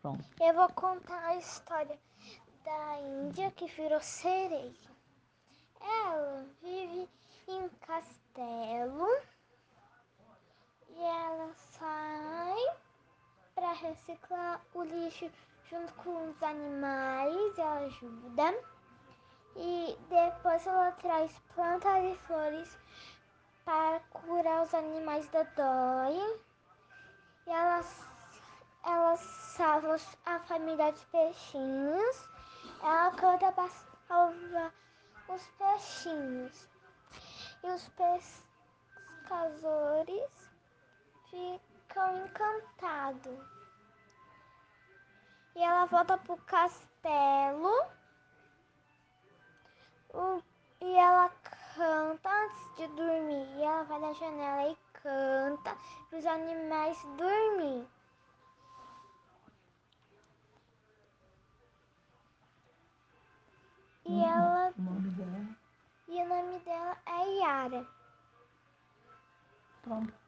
Pronto. Eu vou contar a história da Índia que virou sereia. Ela vive em um castelo e ela sai para reciclar o lixo junto com os animais, ela ajuda. E depois ela traz plantas e flores para curar os animais da dói. Salva a família dos peixinhos. Ela canta para salvar os peixinhos. E os pescadores ficam encantados. E ela volta pro castelo. E ela canta antes de dormir. E ela vai na janela e canta para os animais dormir. Dela. E